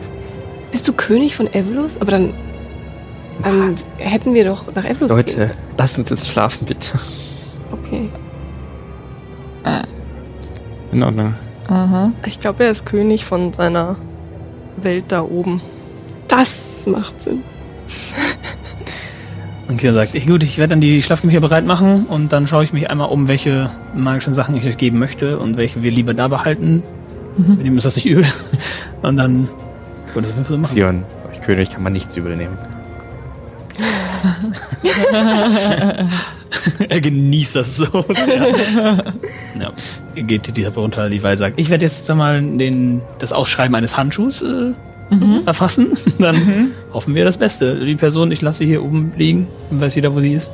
Bist du König von Evelus? Aber dann, dann hätten wir doch nach Evelus Leute, gehen. lass uns jetzt schlafen, bitte. Okay. In Ordnung. Aha. Ich glaube, er ist König von seiner Welt da oben. Das macht Sinn. <laughs> Und Kira sagt, ich, gut, ich werde dann die Schlafgemächer bereit machen und dann schaue ich mich einmal um, welche magischen Sachen ich euch geben möchte und welche wir lieber da behalten. Mhm. Mit ihm ist das nicht übel. <laughs> Und dann würde ich das so machen. Sion, euch König kann man nichts übel nehmen. <laughs> er genießt das so. sehr. ja. Er geht die Treppe runter, die Weise sagt, ich werde jetzt einmal den, das Ausschreiben eines Handschuhs äh, verfassen. <laughs> Dann hoffen wir das Beste. Die Person, ich lasse sie hier oben liegen. Dann weiß jeder, wo sie ist.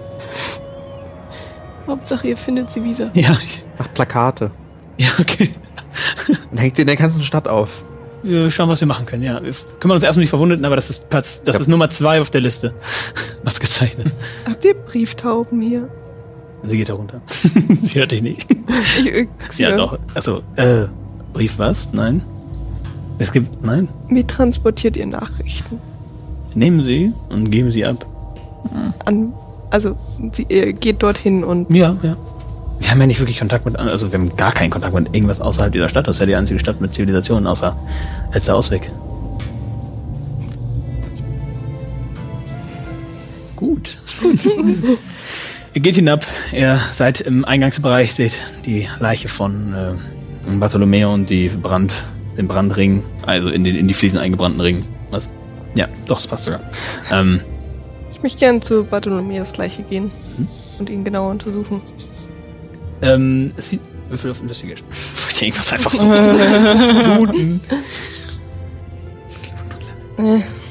Hauptsache, ihr findet sie wieder. Ja, ich- Macht Plakate. ja, okay. Und hängt sie in der ganzen Stadt auf. Wir schauen, was wir machen können. Ja, wir kümmern uns erstmal um die Verwundeten, aber das ist Platz, das Ja. ist Nummer zwei auf der Liste. <laughs> Was gezeichnet. <laughs> Habt ihr Brieftauben hier? Sie geht da runter. <laughs> sie hört dich nicht. Ich, Sie hat auch. Also, äh, Brief was? Nein. Es gibt. Nein. Wie transportiert ihr Nachrichten? Nehmen Sie und geben Sie ab. An, also, sie, ihr geht dorthin und Ja, ja. Wir haben ja nicht wirklich Kontakt mit, also wir haben gar keinen Kontakt mit irgendwas außerhalb dieser Stadt. Das ist ja die einzige Stadt mit Zivilisation, außer letzter Ausweg. Gut. <laughs> Ihr geht hinab, ihr seid im Eingangsbereich, seht die Leiche von äh, Bartolomeo und die Brand, den Brandring, also in, den, in die Fliesen eingebrannten Ring. Was? Ja, doch, das passt sogar. Ähm, ich möchte gern zu Bartholomäus Leiche gehen Mhm. und ihn genauer untersuchen. Ähm, es sieht. Würfel auf Investigation. <laughs> Wollte ich irgendwas einfach so. Bluten. <laughs>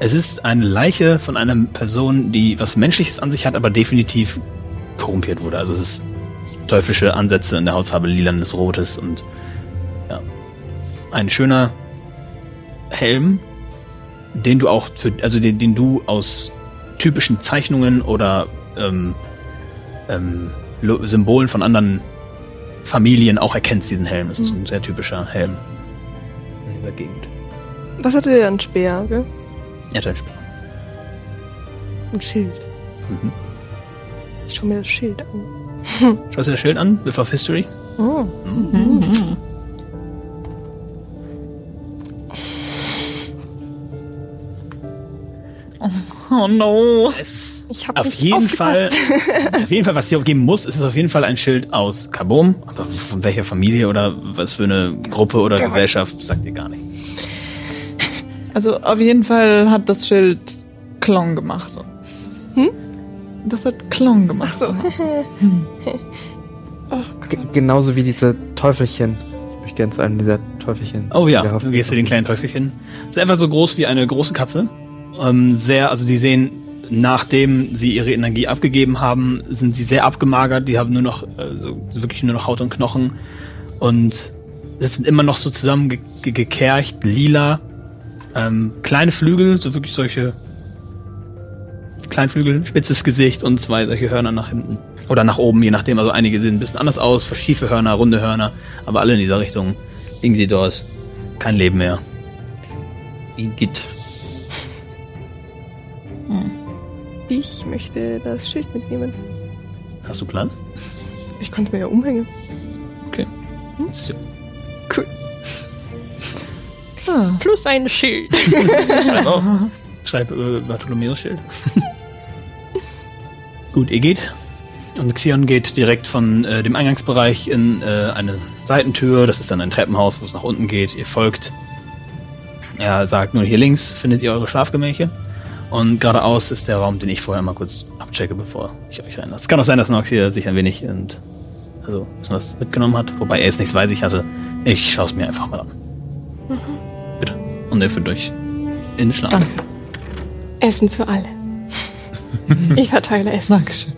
Es ist eine Leiche von einer Person, die was Menschliches an sich hat, aber definitiv korrumpiert wurde. Also es ist teuflische Ansätze in der Hautfarbe lilanes, rotes und ja. Ein schöner Helm, den du auch für, also den, den du aus typischen Zeichnungen oder ähm, ähm, Symbolen von anderen Familien auch erkennst, diesen Helm. Das ist ein sehr typischer Helm in dieser Gegend. Was hatte er an Speer, gell? Er hat ein Spiel. Ein Schild. Mhm. Ich schau mir das Schild an. <laughs> <laughs> Schaust du das Schild an? With of History? Oh. <laughs> Oh no. Ich hab Auf nicht jeden aufgepasst. Fall, <laughs> auf jeden Fall, was hier geben muss, ist es auf jeden Fall ein Schild aus Carbon. Aber von welcher Familie oder was für eine Gruppe oder Gesellschaft, sagt ihr gar nicht. Also auf jeden Fall hat das Schild Klong gemacht. Hm? Das hat Klong gemacht. Ach so. G genauso wie diese Teufelchen. Ich möchte gerne zu einem dieser Teufelchen. Oh ja, Ja, du gehst zu den kleinen Teufelchen. Sind einfach so groß wie eine große Katze. Ähm, sehr, also die sehen, nachdem sie ihre Energie abgegeben haben, sind sie sehr abgemagert. Die haben nur noch, äh, so wirklich nur noch Haut und Knochen und sitzen immer noch so zusammen ge lila. Ähm, kleine Flügel, so wirklich solche Kleinflügel, spitzes Gesicht und zwei solche Hörner nach hinten. Oder nach oben, je nachdem. Also einige sehen ein bisschen anders aus, schiefe Hörner, runde Hörner, aber alle in dieser Richtung. Ingsidors, kein Leben mehr. Igitt. Ich möchte das Schild mitnehmen. Hast du Platz? Ich konnte mir ja umhängen. Okay. So. Cool. Ah. Plus ein Schild. Schreib auf. Schreib äh, Bartholomäus Schild. <laughs> Gut, ihr geht. Und Xion geht direkt von äh, dem Eingangsbereich in äh, eine Seitentür. Das ist dann ein Treppenhaus, wo es nach unten geht. Ihr folgt. Er sagt nur, hier links findet ihr eure Schlafgemächer. Und geradeaus ist der Raum, den ich vorher mal kurz abchecke, bevor ich euch reinlasse. Es kann auch sein, dass Nox hier sich ein wenig und, also, was mitgenommen hat, wobei er jetzt nichts weiß ich hatte. Ich schaue es mir einfach mal an. Bitte. Und er führt euch in den Schlaf. Danke. Essen für alle. <laughs> ich verteile Essen. Dankeschön.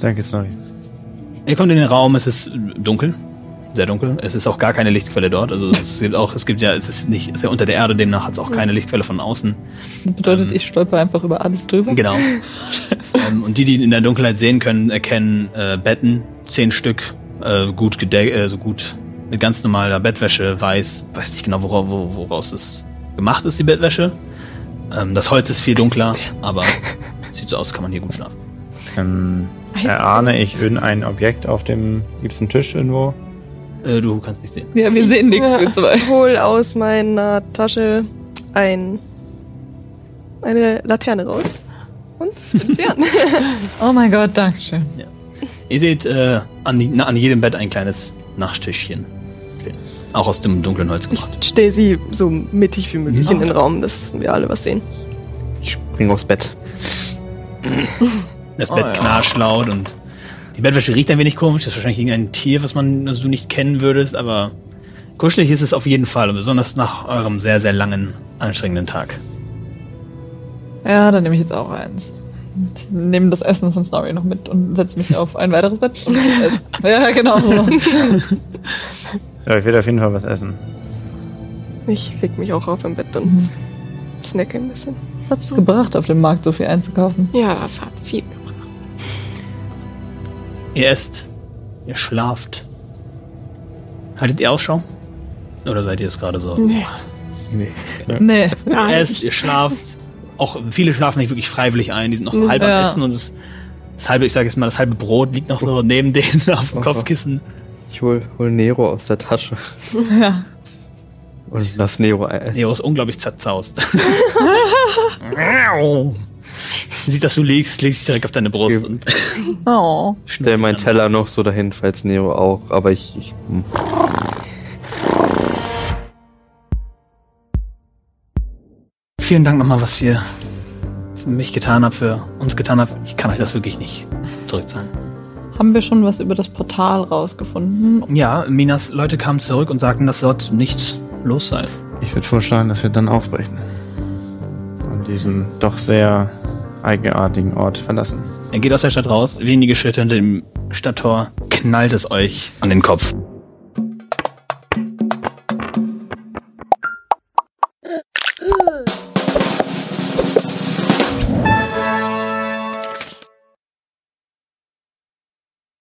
Danke, sorry. Ihr kommt in den Raum, es ist dunkel, sehr dunkel. Es ist auch gar keine Lichtquelle dort. Also es gibt auch, es gibt ja, es ist nicht, es ist ja unter der Erde, demnach hat es auch keine Lichtquelle von außen. Das bedeutet, Ähm. ich stolper einfach über alles drüber. Genau. <laughs> ähm, und die, die in der Dunkelheit sehen können, erkennen äh, Betten, zehn Stück, äh, gut gedeckt, äh, so gut mit ganz normaler Bettwäsche, weiß, weiß nicht genau, wora, wo, woraus es gemacht ist, die Bettwäsche. Ähm, das Holz ist viel dunkler, aber sieht so aus, kann man hier gut schlafen. Ähm, Erahne ich irgendein Objekt auf dem liebsten Tisch irgendwo? Äh, du kannst nicht sehen. Ja, wir sehen nichts, wir zwei. Ich hol aus meiner Tasche ein, eine Laterne raus und zünd sie an. Oh mein Gott, Dankeschön. Ihr seht äh, an, die, na, an jedem Bett ein kleines Nachttischchen stehen. Auch aus dem dunklen Holz gemacht. Ich stehe sie so mittig wie möglich in den Raum, dass wir alle was sehen. Ich spring aufs Bett. Das Oh, Bett ja. knarscht laut und die Bettwäsche riecht ein wenig komisch. Das ist wahrscheinlich irgendein Tier, was man also du nicht kennen würdest, aber kuschelig ist es auf jeden Fall. Besonders nach eurem sehr, sehr langen, anstrengenden Tag. Ja, dann nehme ich jetzt auch eins. Und nehme das Essen von Snorri noch mit und setze mich auf ein weiteres Bett. <laughs> Ja, genau. Ja, ich will auf jeden Fall was essen. Ich leg mich auch auf im Bett und snacke ein bisschen. Was hat es gebracht, auf dem Markt so viel einzukaufen? Ja, es hat viel gebracht. Ihr esst, ihr schlaft. Haltet ihr Ausschau? Oder seid ihr es gerade so? Nee, Nee. gar Ihr esst, ihr schlaft. Auch viele schlafen nicht wirklich freiwillig ein. Die sind noch halb Ja. am Essen und das, das halbe, ich sage jetzt mal, das halbe Brot liegt noch so neben <laughs> denen auf dem Kopfkissen. Ich hol, hol Nero aus der Tasche Ja. und lass Nero essen. Nero ist unglaublich zerzaust. <laughs> Sieht, dass du liegst, legst dich direkt auf deine Brust Ja. und Oh. Stell meinen Teller noch so dahin, falls Nero auch, aber ich, ich hm. Vielen Dank nochmal, was ihr für mich getan habt, für uns getan habt. Ich kann euch das wirklich nicht zurückzahlen. Haben wir schon was über das Portal rausgefunden? Ja, Minas Leute kamen zurück und sagten, dass dort nichts los sei. Ich würde vorschlagen, dass wir dann aufbrechen. Und diesen doch sehr eigenartigen Ort verlassen. Er geht aus der Stadt raus, wenige Schritte hinter dem Stadttor knallt es euch an den Kopf.